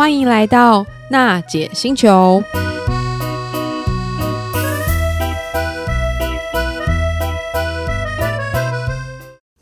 欢迎来到娜姐星球。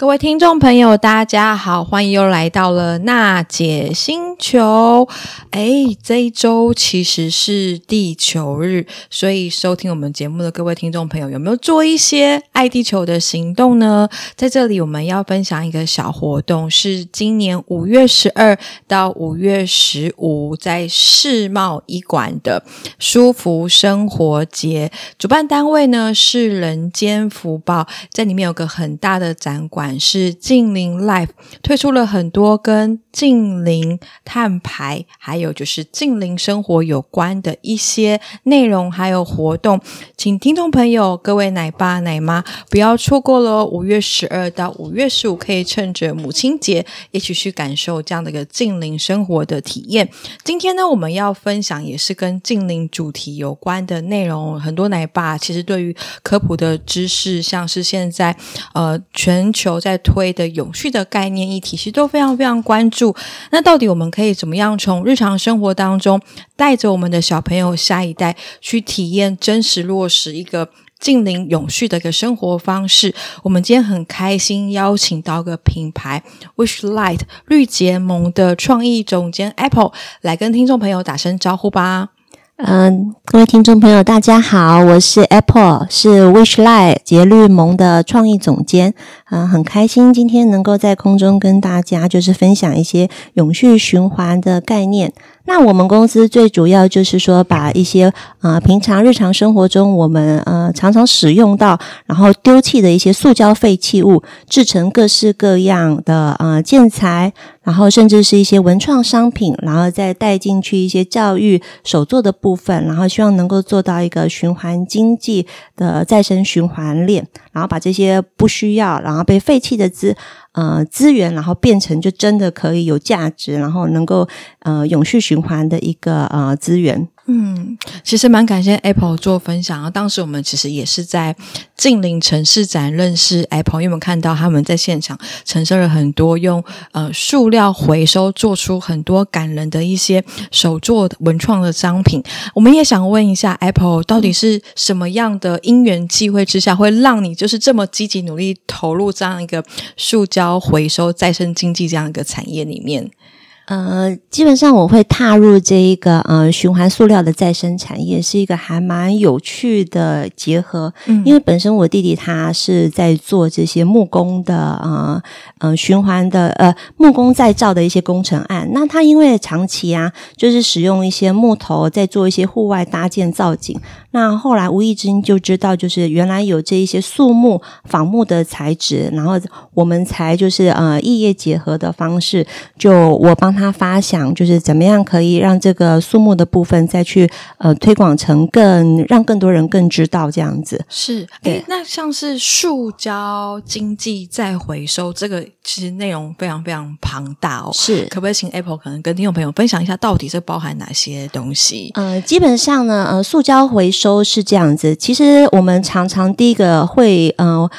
各位听众朋友，大家好，欢迎又来到了娜姐星球。诶，这一周其实是地球日，所以收听我们节目的各位听众朋友，有没有做一些爱地球的行动呢？在这里，我们要分享一个小活动，是今年五月十二到五月十五，在世贸一馆的舒服生活节，主办单位呢是人间福报，在里面有个很大的展馆。是净零 Life 推出了很多跟净零碳排，还有就是净零生活有关的一些内容，还有活动，请听众朋友、各位奶爸奶妈不要错过喽。五月十二到五月十五，可以趁着母亲节一起去感受这样的一个净零生活的体验。今天呢，我们要分享也是跟净零主题有关的内容。很多奶爸其实对于科普的知识，像是现在呃全球。在在推的永续的概念议题，其实都非常非常关注。那到底我们可以怎么样从日常生活当中，带着我们的小朋友、下一代去体验真实落实一个近邻永续的一个生活方式？我们今天很开心邀请到个品牌 Wish Light 绿结盟的创意总监 Apple 来跟听众朋友打声招呼吧。嗯，各位听众朋友，大家好，我是 Apple，是 Wish Light 结绿盟的创意总监。嗯，很开心今天能够在空中跟大家就是分享一些永续循环的概念。那我们公司最主要就是说，把一些呃平常日常生活中我们呃常常使用到，然后丢弃的一些塑胶废弃物，制成各式各样的呃建材，然后甚至是一些文创商品，然后再带进去一些教育手作的部分，然后希望能够做到一个循环经济的再生循环链，然后把这些不需要，然被废弃的资。呃，资源，然后变成就真的可以有价值，然后能够呃永续循环的一个呃资源。嗯，其实蛮感谢 Apple 做分享啊。当时我们其实也是在近邻城市展认识 Apple，因为我们看到他们在现场陈设了很多用呃塑料回收做出很多感人的一些手作文创的商品。我们也想问一下 Apple，到底是什么样的因缘际会之下，会让你就是这么积极努力投入这样一个塑胶回收再生经济这样一个产业里面？呃，基本上我会踏入这一个呃循环塑料的再生产业，是一个还蛮有趣的结合。嗯，因为本身我弟弟他是在做这些木工的呃呃循环的呃木工再造的一些工程案。那他因为长期啊，就是使用一些木头在做一些户外搭建造景。那后来无意之间就知道，就是原来有这一些树木仿木的材质，然后我们才就是呃异业结合的方式，就我帮他。他发想就是怎么样可以让这个树木的部分再去呃推广成更让更多人更知道这样子是对。那像是塑胶经济再回收这个其实内容非常非常庞大哦，是可不可以请 Apple 可能跟听众朋友分享一下到底这包含哪些东西？呃，基本上呢，呃，塑胶回收是这样子，其实我们常常第一个会呃。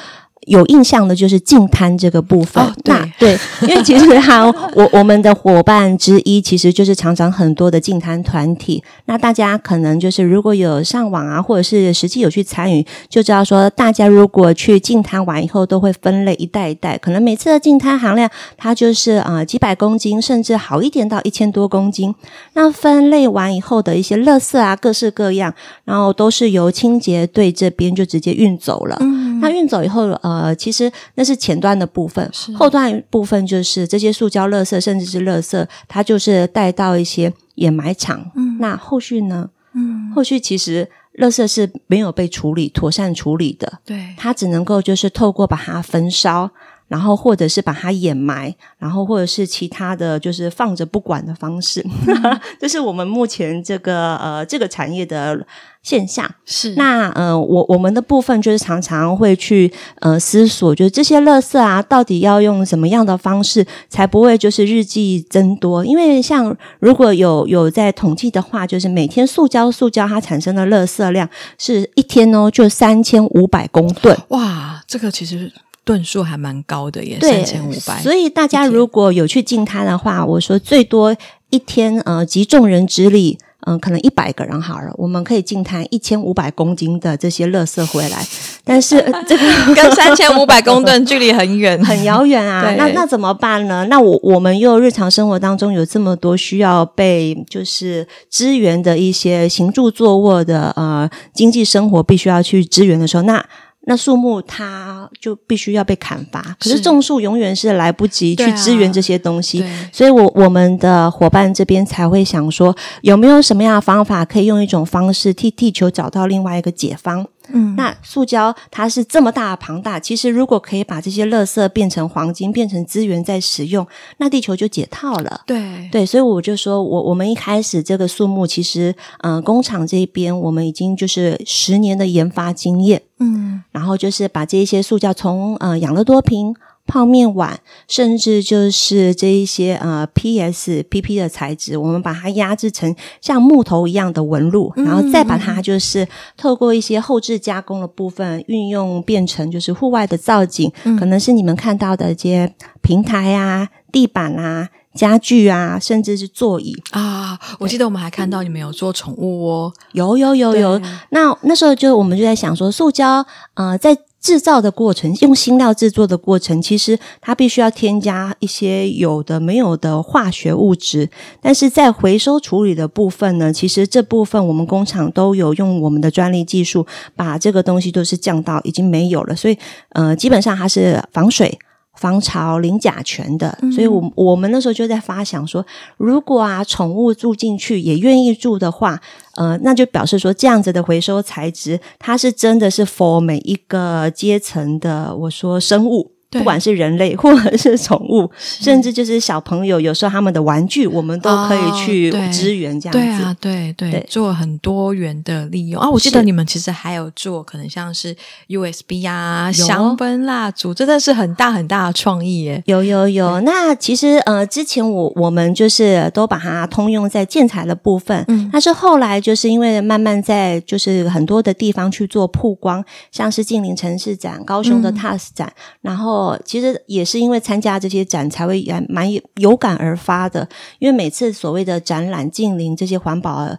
有印象的就是净滩这个部分，哦、对那对，因为其实哈，我我们的伙伴之一其实就是常常很多的净滩团体。那大家可能就是如果有上网啊，或者是实际有去参与，就知道说，大家如果去净滩完以后，都会分类一袋一袋，可能每次的净滩含量它就是啊、呃、几百公斤，甚至好一点到一千多公斤。那分类完以后的一些垃圾啊，各式各样，然后都是由清洁队这边就直接运走了。嗯，那运走以后，呃。呃，其实那是前端的部分，后端部分就是这些塑胶垃圾，甚至是垃圾，它就是带到一些掩埋场。嗯，那后续呢？嗯，后续其实垃圾是没有被处理、妥善处理的。对，它只能够就是透过把它焚烧，然后或者是把它掩埋，然后或者是其他的就是放着不管的方式。嗯、这是我们目前这个呃这个产业的。现象是那呃，我我们的部分就是常常会去呃思索，就是这些垃圾啊，到底要用什么样的方式才不会就是日益增多？因为像如果有有在统计的话，就是每天塑胶塑胶它产生的垃圾量是一天哦，就三千五百公吨。哇，这个其实吨数还蛮高的耶，对，三千五百。所以大家如果有去进摊的话，我说最多。一天呃集众人之力。嗯，可能一百个人好了，我们可以净摊一千五百公斤的这些垃圾回来，但是这个跟三千五百公吨距离很远，很遥远啊。那那怎么办呢？那我我们又日常生活当中有这么多需要被就是支援的一些行住坐卧的呃经济生活，必须要去支援的时候，那。那树木它就必须要被砍伐，可是种树永远是来不及去支援这些东西，啊、所以我我们的伙伴这边才会想说，有没有什么样的方法可以用一种方式替地球找到另外一个解方？嗯，那塑胶它是这么大庞大，其实如果可以把这些垃圾变成黄金，变成资源再使用，那地球就解套了。对对，所以我就说我我们一开始这个树木，其实嗯、呃，工厂这边我们已经就是十年的研发经验，嗯，然后就是把这些塑胶从呃养乐多瓶。泡面碗，甚至就是这一些呃 PS、PP 的材质，我们把它压制成像木头一样的纹路，然后再把它就是透过一些后置加工的部分运用，变成就是户外的造景，嗯、可能是你们看到的这些平台啊、地板啊、家具啊，甚至是座椅啊。我记得我们还看到你们有做宠物窝，有有有有。那那时候就我们就在想说，塑胶呃在。制造的过程，用新料制作的过程，其实它必须要添加一些有的没有的化学物质。但是在回收处理的部分呢，其实这部分我们工厂都有用我们的专利技术，把这个东西都是降到已经没有了。所以，呃，基本上它是防水。防潮、零甲醛的，所以我，我我们那时候就在发想说，如果啊，宠物住进去也愿意住的话，呃，那就表示说，这样子的回收材质，它是真的是 for 每一个阶层的，我说生物。不管是人类 或者是宠物，甚至就是小朋友，有时候他们的玩具，我们都可以去支援这样子。哦、对啊，对对，对做很多元的利用啊！我记得你们其实还有做可能像是 USB 啊、香氛蜡烛，真的是很大很大的创意耶！有有有。那其实呃，之前我我们就是都把它通用在建材的部分，嗯，但是后来就是因为慢慢在就是很多的地方去做曝光，像是近邻城市展、高雄的 TAS 展，嗯、然后。哦，其实也是因为参加这些展，才会蛮有感而发的。因为每次所谓的展览、近邻这些环保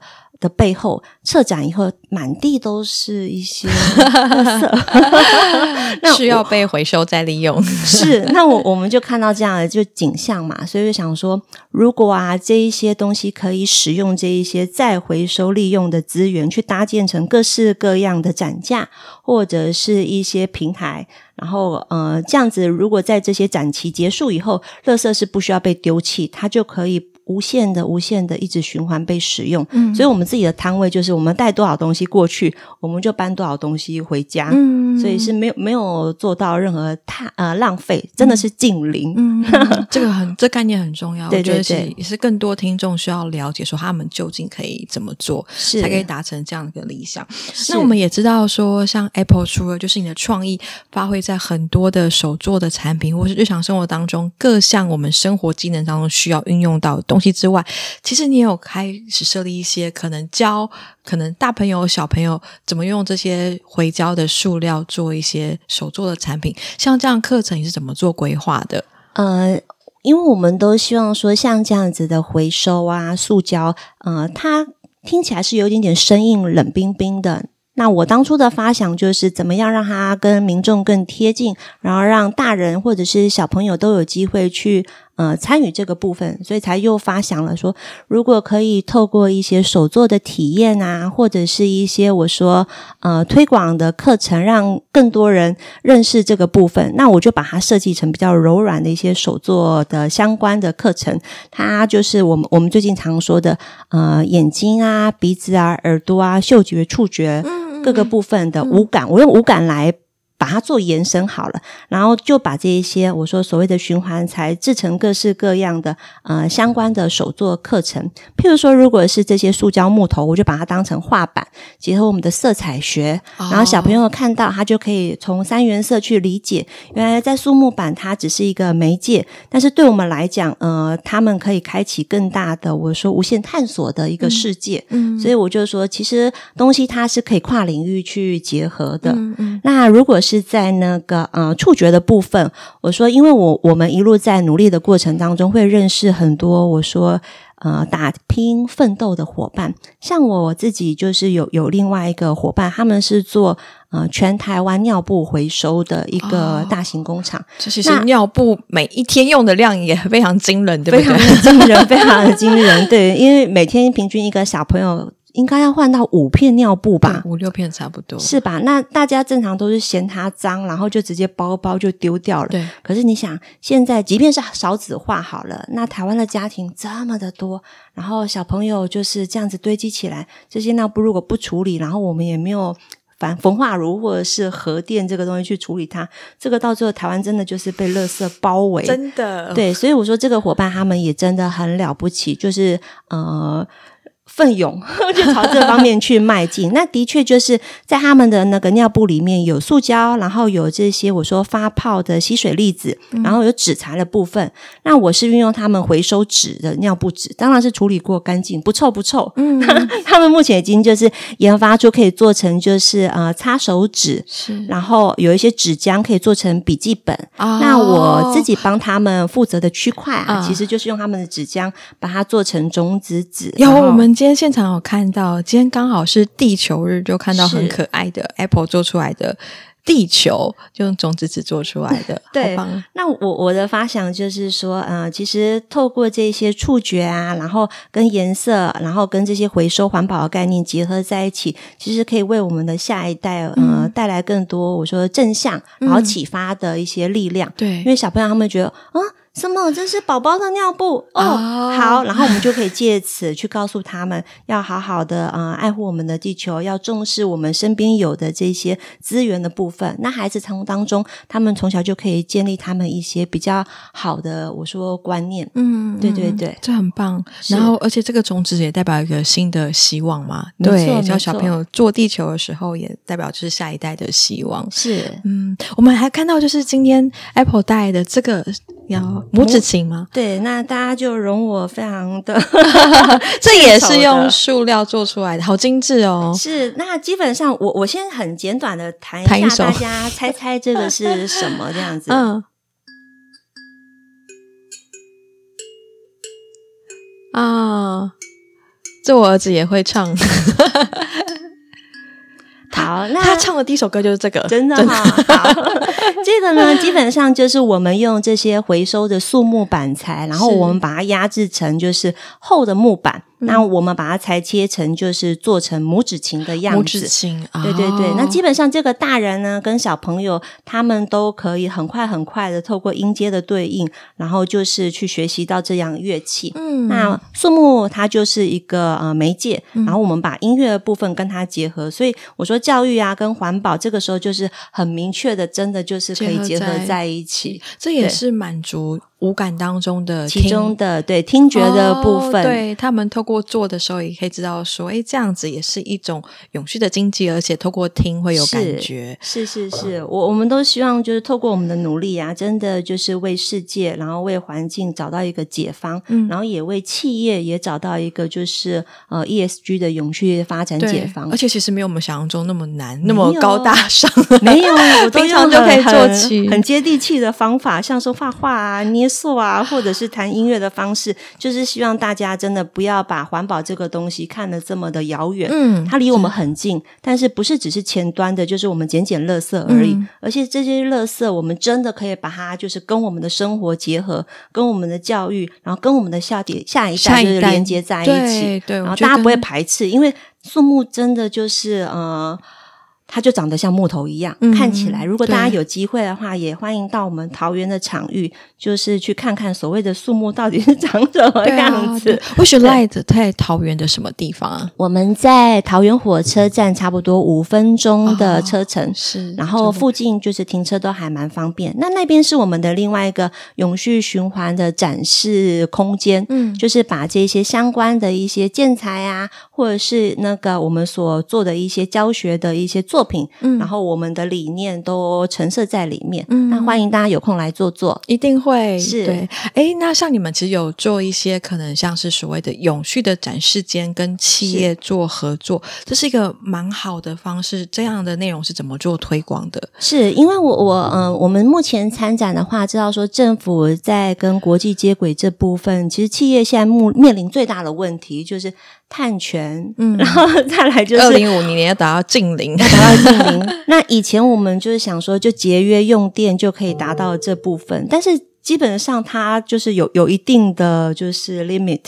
的背后，撤展以后满地都是一些垃圾，那需要被回收再利用。是，那我我们就看到这样的就景象嘛，所以就想说，如果啊这一些东西可以使用这一些再回收利用的资源，去搭建成各式各样的展架或者是一些平台。然后，呃，这样子，如果在这些展期结束以后，垃圾是不需要被丢弃，它就可以。无限的、无限的，一直循环被使用。嗯，所以我们自己的摊位就是，我们带多少东西过去，我们就搬多少东西回家。嗯，所以是没有没有做到任何太呃浪费，真的是近零。嗯，这个很这概念很重要。对对对，也是更多听众需要了解，说他们究竟可以怎么做，是才可以达成这样一个理想。那我们也知道说，像 Apple 除了就是你的创意发挥在很多的手作的产品，或是日常生活当中各项我们生活技能当中需要运用到的东西之外，其实你也有开始设立一些可能教可能大朋友小朋友怎么用这些回胶的塑料做一些手做的产品，像这样课程你是怎么做规划的？呃，因为我们都希望说像这样子的回收啊，塑胶，呃，它听起来是有一点点生硬、冷冰冰的。那我当初的发想就是怎么样让它跟民众更贴近，然后让大人或者是小朋友都有机会去呃参与这个部分，所以才又发想了说，如果可以透过一些手作的体验啊，或者是一些我说呃推广的课程，让更多人认识这个部分，那我就把它设计成比较柔软的一些手作的相关的课程。它就是我们我们最近常说的呃眼睛啊、鼻子啊、耳朵啊、嗅觉、触觉。各个部分的五感，我用五感来。把它做延伸好了，然后就把这一些我说所谓的循环材制成各式各样的呃相关的手作课程。譬如说，如果是这些塑胶木头，我就把它当成画板，结合我们的色彩学，然后小朋友看到他就可以从三原色去理解，原来在塑木板它只是一个媒介，但是对我们来讲，呃，他们可以开启更大的我说无限探索的一个世界。嗯，所以我就说，其实东西它是可以跨领域去结合的。嗯嗯，那如果是是在那个呃触觉的部分，我说，因为我我们一路在努力的过程当中，会认识很多我说呃打拼奋斗的伙伴。像我自己就是有有另外一个伙伴，他们是做呃全台湾尿布回收的一个大型工厂。这其实尿布每一天用的量也非常惊人，对不对？非常的惊人，非常的惊人。对，因为每天平均一个小朋友。应该要换到五片尿布吧，五六片差不多，是吧？那大家正常都是嫌它脏，然后就直接包包就丢掉了。对。可是你想，现在即便是少子化好了，那台湾的家庭这么的多，然后小朋友就是这样子堆积起来，这些尿布如果不处理，然后我们也没有反焚化炉或者是核电这个东西去处理它，这个到最后台湾真的就是被垃圾包围。真的。对，所以我说这个伙伴他们也真的很了不起，就是呃。奋勇 就朝这方面去迈进，那的确就是在他们的那个尿布里面有塑胶，然后有这些我说发泡的吸水粒子，然后有纸材的部分。嗯、那我是运用他们回收纸的尿布纸，当然是处理过干净，不臭不臭。嗯，他们目前已经就是研发出可以做成就是呃擦手纸，是，然后有一些纸浆可以做成笔记本。哦、那我自己帮他们负责的区块啊，哦、其实就是用他们的纸浆把它做成种子纸。有我们。今天现场有看到，今天刚好是地球日，就看到很可爱的 Apple 做出来的地球，就用种子纸做出来的。对，那我我的发想就是说，嗯、呃，其实透过这些触觉啊，然后跟颜色，然后跟这些回收环保的概念结合在一起，其实可以为我们的下一代，呃，带来更多我说正向，然后启发的一些力量。对、嗯，因为小朋友他们觉得，啊。什么？这是宝宝的尿布哦，oh, 好，然后我们就可以借此去告诉他们，要好好的呃爱护我们的地球，要重视我们身边有的这些资源的部分。那孩子从当中，他们从小就可以建立他们一些比较好的我说观念。嗯，对对对，这很棒。然后，而且这个种子也代表一个新的希望嘛。对，教小朋友做地球的时候，也代表就是下一代的希望。是，嗯，我们还看到就是今天 Apple 带来的这个要。拇指琴吗？对，那大家就容我非常的，这也是用塑料做出来的，好精致哦。是，那基本上我我先很简短的弹一下，大家猜猜这个是什么这样子。嗯。啊，这我儿子也会唱。好，那他唱的第一首歌就是这个，真的哈。好，这个呢，基本上就是我们用这些回收的塑木板材，然后我们把它压制成就是厚的木板。那我们把它裁切成，就是做成拇指琴的样子。拇指琴，对对对。哦、那基本上这个大人呢，跟小朋友他们都可以很快很快的透过音阶的对应，然后就是去学习到这样乐器。嗯，那塑木它就是一个呃媒介，然后我们把音乐的部分跟它结合。所以我说教育啊跟环保这个时候就是很明确的，真的就是可以结合在一起。这也是满足。五感当中的其中的对听觉的部分，哦、对他们透过做的时候也可以知道说，哎，这样子也是一种永续的经济，而且透过听会有感觉。是是是，是，我我们都希望就是透过我们的努力啊，真的就是为世界，然后为环境找到一个解方，嗯，然后也为企业也找到一个就是呃 ESG 的永续发展解方。而且其实没有我们想象中那么难，那么高大上，没有，我都 平常就可以做起很接地气的方法，像说画画啊，捏。素啊，或者是谈音乐的方式，就是希望大家真的不要把环保这个东西看得这么的遥远。嗯，它离我们很近，但是不是只是前端的，就是我们捡捡垃圾而已。嗯、而且这些垃圾，我们真的可以把它就是跟我们的生活结合，跟我们的教育，然后跟我们的下底下一代就是连接在一起。对，对然后大家不会排斥，因为树木真的就是呃。它就长得像木头一样，嗯、看起来。如果大家有机会的话，也欢迎到我们桃园的场域，就是去看看所谓的树木到底是长什么样子。WishLight 在桃园的什么地方啊？我们在桃园火车站，差不多五分钟的车程，哦、是。然后附近就是停车都还蛮方便。那那边是我们的另外一个永续循环的展示空间，嗯，就是把这些相关的一些建材啊。或者是那个我们所做的一些教学的一些作品，嗯，然后我们的理念都陈设在里面，嗯，那欢迎大家有空来做做，一定会是对。哎，那像你们其实有做一些可能像是所谓的永续的展示间跟企业做合作，这是一个蛮好的方式。这样的内容是怎么做推广的？是因为我我嗯、呃，我们目前参展的话，知道说政府在跟国际接轨这部分，其实企业现在目面临最大的问题就是碳权，嗯，然后再来就是二零五零年要达到净零，要达到净零。那以前我们就是想说，就节约用电就可以达到这部分，但是。基本上它就是有有一定的就是 limit，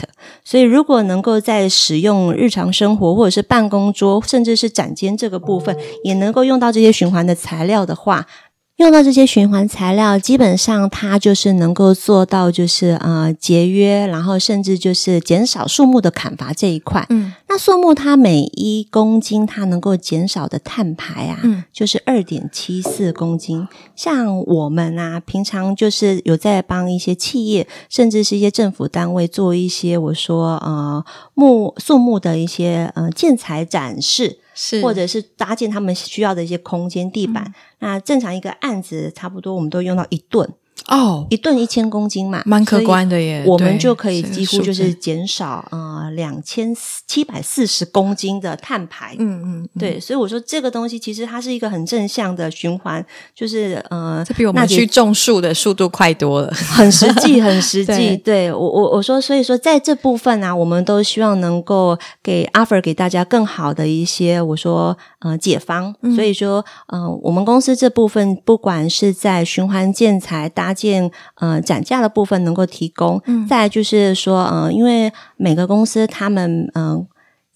所以如果能够在使用日常生活或者是办公桌，甚至是展间这个部分，也能够用到这些循环的材料的话。用到这些循环材料，基本上它就是能够做到，就是呃节约，然后甚至就是减少树木的砍伐这一块。嗯，那树木它每一公斤它能够减少的碳排啊，嗯，就是二点七四公斤。像我们啊，平常就是有在帮一些企业，甚至是一些政府单位做一些，我说呃木树木的一些呃建材展示。是，或者是搭建他们需要的一些空间地板，嗯、那正常一个案子差不多，我们都用到一吨。哦，一吨一千公斤嘛，蛮可观的耶。我们就可以几乎就是减少呃两千七百四十公斤的碳排。嗯嗯，对，所以我说这个东西其实它是一个很正向的循环，就是呃，这比我们去种树的速度快多了，很实际，很实际。对，我我我说，所以说在这部分呢、啊，我们都希望能够给 offer 给大家更好的一些，我说呃解方。嗯、所以说呃，我们公司这部分不管是在循环建材搭件呃展架的部分能够提供，嗯，再来就是说呃，因为每个公司他们嗯。呃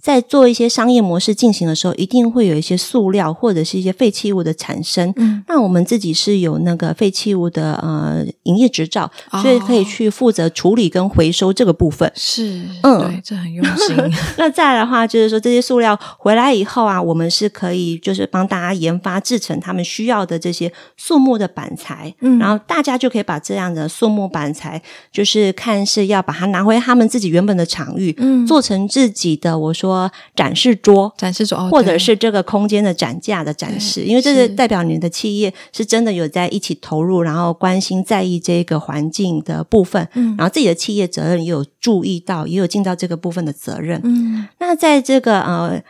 在做一些商业模式进行的时候，一定会有一些塑料或者是一些废弃物的产生。嗯，那我们自己是有那个废弃物的呃营业执照，哦，所以可以去负责处理跟回收这个部分。是，嗯，对，这很用心。那再来的话，就是说这些塑料回来以后啊，我们是可以就是帮大家研发制成他们需要的这些树木的板材。嗯，然后大家就可以把这样的树木板材，就是看是要把它拿回他们自己原本的场域，嗯，做成自己的。我说。展示桌、展示桌，或者是这个空间的展架的展示，因为这是。代表你的企业是真的有在一起投入，然后关心在意这个环境的部分，嗯，然后自己的企业责任也有注意到，也有尽到这个部分的责任，嗯，那在这个呃。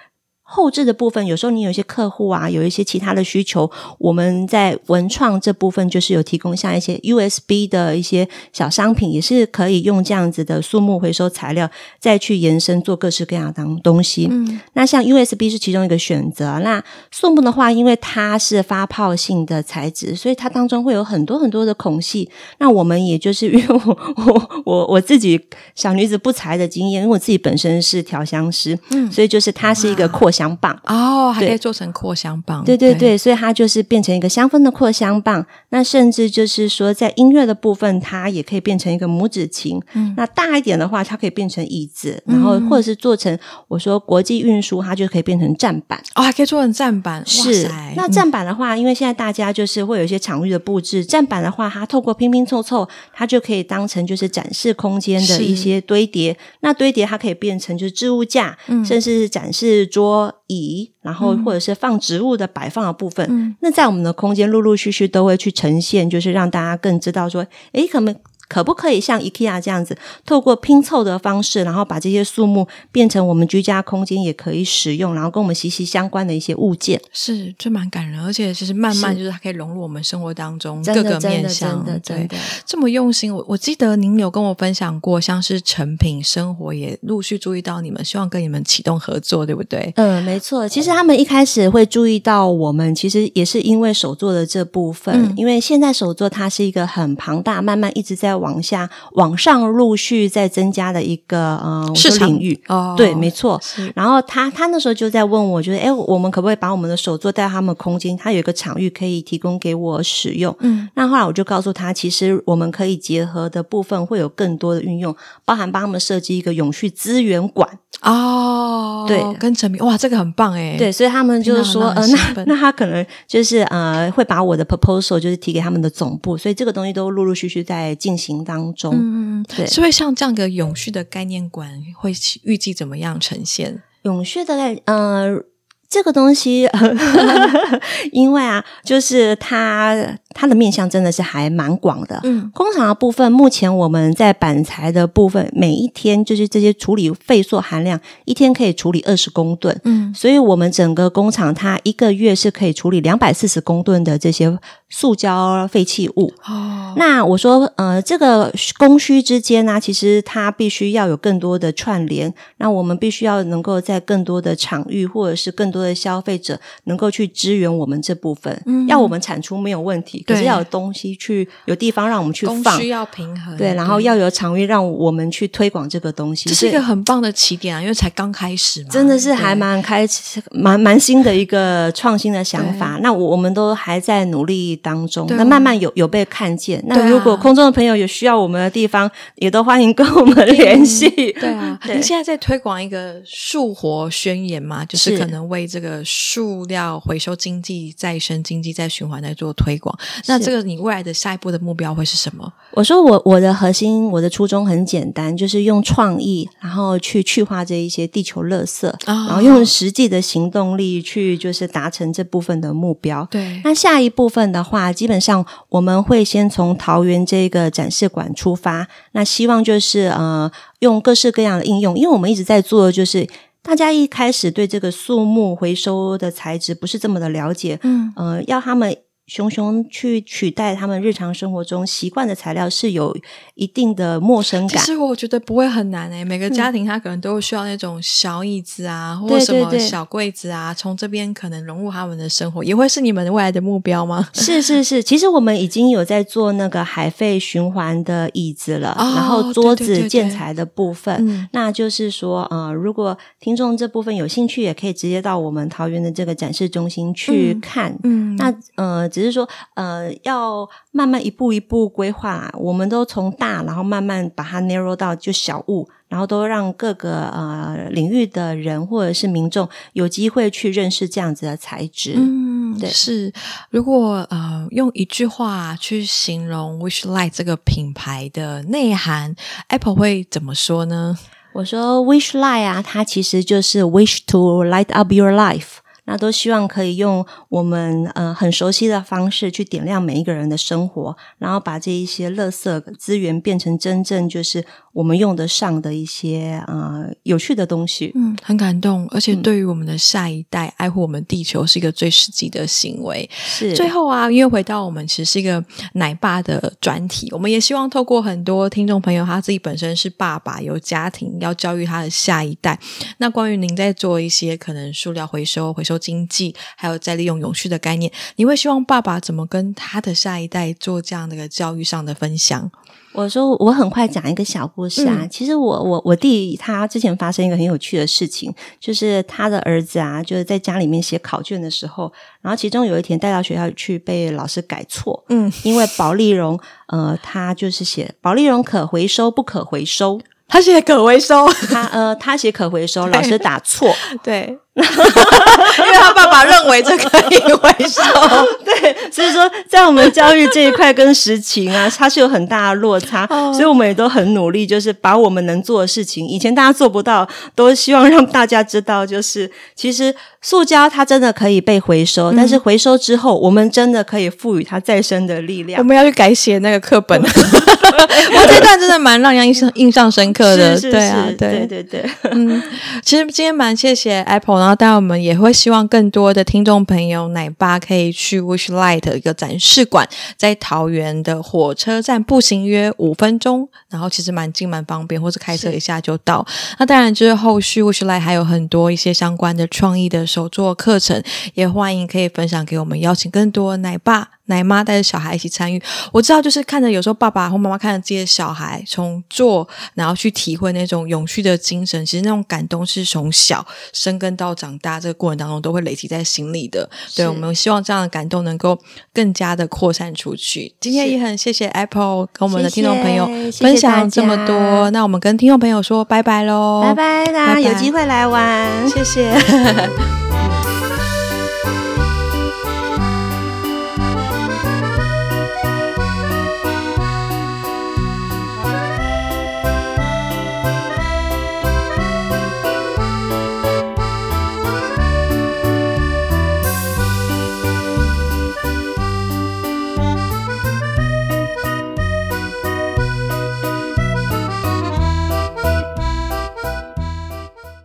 后置的部分，有时候你有一些客户啊，有一些其他的需求，我们在文创这部分就是有提供像一些 USB 的一些小商品，也是可以用这样子的树木回收材料再去延伸做各式各样的东西。嗯，那像 USB 是其中一个选择。那树木的话，因为它是发泡性的材质，所以它当中会有很多很多的孔隙。那我们也就是 因为我我我我自己小女子不才的经验，因为我自己本身是调香师，嗯，所以就是它是一个扩。香棒哦，还可以做成扩香棒，对对对，对，所以它就是变成一个香氛的扩香棒。那甚至就是说，在音乐的部分，它也可以变成一个拇指琴。嗯，那大一点的话，它可以变成椅子，然后或者是做成我说国际运输，它就可以变成站板哦，还可以做成站板。是，那站板的话，嗯，因为现在大家就是会有一些场域的布置，站板的话，它透过拼拼凑凑，它就可以当成就是展示空间的一些堆叠。那堆叠它可以变成就是置物架，嗯，甚至是展示桌。椅，然后或者是放植物的摆放的部分，嗯，那在我们的空间陆陆续续都会去呈现，就是让大家更知道说，诶，可能。可不可以像 IKEA 这样子，透过拼凑的方式，然后把这些树木变成我们居家空间也可以使用，然后跟我们息息相关的一些物件？是，这蛮感人，而且其实慢慢就是它可以融入我们生活当中各个面向。真的，真的，真的，这么用心。我我记得您有跟我分享过，像是成品生活也陆续注意到你们，希望跟你们启动合作，对不对？嗯，没错。其实他们一开始会注意到我们，其实也是因为手作的这部分，嗯、因为现在手作它是一个很庞大，慢慢一直在。往下往上陆续在增加的一个呃市场领域哦，对，没错。然后他他那时候就在问我，就是哎，我们可不可以把我们的手作带到他们空间？他有一个场域可以提供给我使用。嗯，那后来我就告诉他，其实我们可以结合的部分会有更多的运用，包含帮他们设计一个永续资源馆哦。对，跟陈明哇，这个很棒哎。对，所以他们就是说，呃，那 那他可能就是呃，会把我的 proposal 就是提给他们的总部，所以这个东西都陆陆续续在进行。当中，嗯，对，所以像这样一个永续的概念馆会预计怎么样呈现？永续的呃。这个东西，因为啊，就是它它的面向真的是还蛮广的。嗯，工厂的部分，目前我们在板材的部分，每一天就是这些处理废塑含量，一天可以处理二十公吨。嗯，所以我们整个工厂它一个月是可以处理两百四十公吨的这些塑胶废弃物。哦，那我说，呃，这个供需之间呢，其实它必须要有更多的串联。那我们必须要能够在更多的场域，或者是更多的消费者能够去支援我们这部分，嗯，要我们产出没有问题，可是要有东西去，有地方让我们去放，需要平衡，对，然后要有场域让我们去推广这个东西，这是一个很棒的起点啊，因为才刚开始嘛，真的是还蛮开始，蛮蛮新的一个创新的想法。那我我们都还在努力当中，那慢慢有有被看见。那如果空中的朋友有需要我们的地方，也都欢迎跟我们联系。对啊，您现在在推广一个树活宣言嘛，就是可能为这个塑料回收经济、再生经济、再循环在做推广，那这个你未来的下一步的目标会是什么？我说我我的核心，我的初衷很简单，就是用创意，然后去去化这一些地球垃圾，哦、然后用实际的行动力去就是达成这部分的目标。对，那下一部分的话，基本上我们会先从桃园这个展示馆出发，那希望就是呃用各式各样的应用，因为我们一直在做的就是。大家一开始对这个树木回收的材质不是这么的了解，嗯，呃，要他们。熊熊去取代他们日常生活中习惯的材料是有一定的陌生感。其实我觉得不会很难诶、欸，每个家庭他可能都会需要那种小椅子啊，嗯、或者什么小柜子啊，从这边可能融入他们的生活，也会是你们未来的目标吗？是是是，其实我们已经有在做那个海废循环的椅子了，哦、然后桌子建材的部分，对对对对，那就是说，呃，如果听众这部分有兴趣，也可以直接到我们桃园的这个展示中心去看。嗯，嗯那呃。只是说，呃，要慢慢一步一步规划，我们都从大，然后慢慢把它 narrow 到就小物，然后都让各个呃领域的人或者是民众有机会去认识这样子的材质。嗯，对，是。如果呃用一句话去形容 Wishlight 这个品牌的内涵，Apple 会怎么说呢？我说 Wishlight 啊，它其实就是 Wish to light up your life。那都希望可以用我们呃很熟悉的方式去点亮每一个人的生活，然后把这一些垃圾资源变成真正就是我们用得上的一些呃有趣的东西。嗯，很感动，而且对于我们的下一代，嗯、爱护我们地球是一个最实际的行为。是。最后啊，因为回到我们其实是一个奶爸的专题，我们也希望透过很多听众朋友，他自己本身是爸爸，有家庭，要教育他的下一代。那关于您在做一些可能塑料回收、回收。经济还有再利用永续的概念，你会希望爸爸怎么跟他的下一代做这样的一个教育上的分享？我说我很快讲一个小故事啊。嗯、其实我我我弟他之前发生一个很有趣的事情，就是他的儿子啊，就是在家里面写考卷的时候，然后其中有一天带到学校去被老师改错，嗯，因为保丽龙呃，他就是写保丽龙可回收不可回收，他写可回收，他呃他写可回收，老师打错，对。因为他爸爸认为这可以回收，对，所以说在我们教育这一块跟实情啊，它是有很大的落差，所以我们也都很努力，就是把我们能做的事情，以前大家做不到，都希望让大家知道，就是其实塑胶它真的可以被回收，但是回收之后，我们真的可以赋予它再生的力量。我们要去改写那个课本，我这段真的蛮让人印象印象深刻的，对啊，对。对对，嗯，其实今天蛮谢谢 Apple 然后，当然我们也会希望更多的听众朋友、奶爸可以去 Wishlight 一个展示馆，在桃园的火车站步行约五分钟，然后其实蛮近蛮方便，或是开车一下就到。那当然就是后续 Wishlight 还有很多一些相关的创意的手作课程，也欢迎可以分享给我们，邀请更多奶爸。奶妈带着小孩一起参与，我知道，就是看着有时候爸爸或妈妈看着自己的小孩从做，然后去体会那种永续的精神，其实那种感动是从小生根到长大这个过程当中都会累积在心里的。是对，我们希望这样的感动能够更加的扩散出去。今天也很谢谢 Apple 跟我们的听众朋友分享这么多，谢谢那我们跟听众朋友说拜拜喽，拜拜啦，有机会来玩，谢谢。